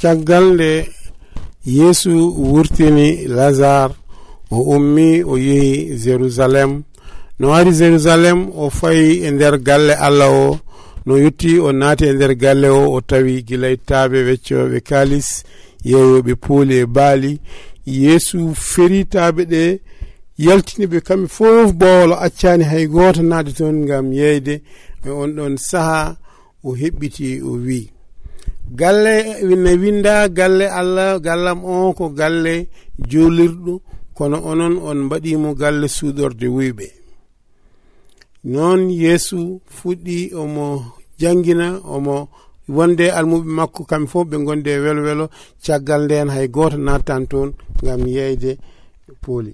caggal nde yeesu wurtini lazare o ummi o yehi jérusalem no wari jérusalem o fayi e nder galle allah o. No yetti o naati e nder galle o o tawi gilaytaaɓe weccoɓe kalis yeeyoɓe pooli e baali. Yeesu feritaɓe ɗe yaltiniɓe kamɓe fof bowolo accani hay goto naade toon gam yeyde e on ɗon saaha o heɓɓiti o wii. galle ne winda galle allah gallam o ko galle jolirɗo kono onon on mbaɗimo galle suudorde wuyɓe. Noon yeesu fuɗɗi omo jangina omo wonde almuɓe makko kamɓe fof ɓe gonde welo welo caggal nden hay goto nattan toon gam yeyde pooli.